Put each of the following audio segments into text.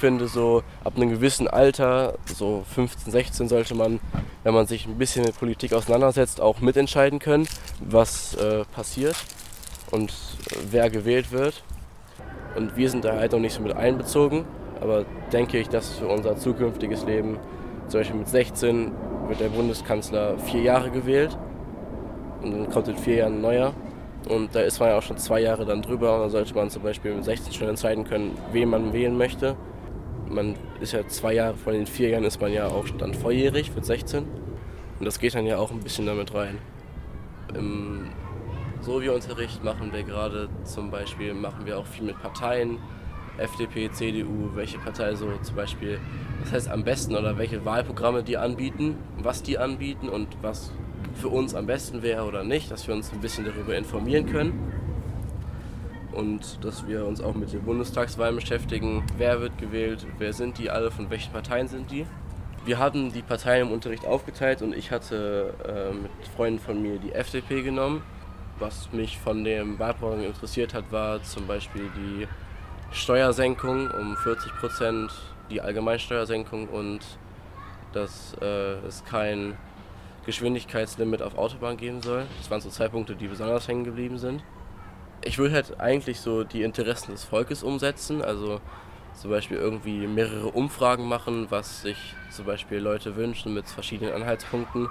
finde, so ab einem gewissen Alter, so 15, 16, sollte man, wenn man sich ein bisschen mit Politik auseinandersetzt, auch mitentscheiden können, was äh, passiert und äh, wer gewählt wird. Und wir sind da halt noch nicht so mit einbezogen, aber denke ich, dass für unser zukünftiges Leben, zum Beispiel mit 16, wird der Bundeskanzler vier Jahre gewählt und dann kommt in vier Jahren ein neuer. Und da ist man ja auch schon zwei Jahre dann drüber und dann sollte man zum Beispiel mit 16 schon entscheiden können, wen man wählen möchte. Man ist ja zwei Jahre, von den vier Jahren ist man ja auch dann volljährig, wird 16. Und das geht dann ja auch ein bisschen damit rein. Im Sovi-Unterricht machen wir gerade zum Beispiel, machen wir auch viel mit Parteien, FDP, CDU, welche Partei so zum Beispiel, das heißt am besten oder welche Wahlprogramme die anbieten, was die anbieten und was für uns am besten wäre oder nicht, dass wir uns ein bisschen darüber informieren können und dass wir uns auch mit den Bundestagswahlen beschäftigen. Wer wird gewählt, wer sind die alle, von welchen Parteien sind die. Wir hatten die Parteien im Unterricht aufgeteilt und ich hatte äh, mit Freunden von mir die FDP genommen. Was mich von dem Wahlprogramm interessiert hat, war zum Beispiel die Steuersenkung um 40 Prozent, die Allgemeinsteuersenkung und dass äh, es kein Geschwindigkeitslimit auf Autobahn geben soll. Das waren so zwei Punkte, die besonders hängen geblieben sind. Ich würde halt eigentlich so die Interessen des Volkes umsetzen, also zum Beispiel irgendwie mehrere Umfragen machen, was sich zum Beispiel Leute wünschen mit verschiedenen Anhaltspunkten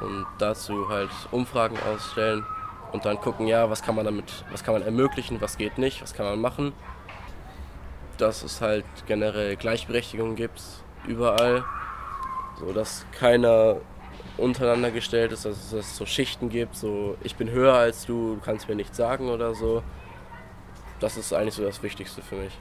und dazu halt Umfragen ausstellen und dann gucken, ja, was kann man damit, was kann man ermöglichen, was geht nicht, was kann man machen. Dass es halt generell Gleichberechtigung gibt überall, so dass keiner untereinander gestellt ist, dass es so Schichten gibt, so ich bin höher als du, du kannst mir nichts sagen oder so. Das ist eigentlich so das Wichtigste für mich.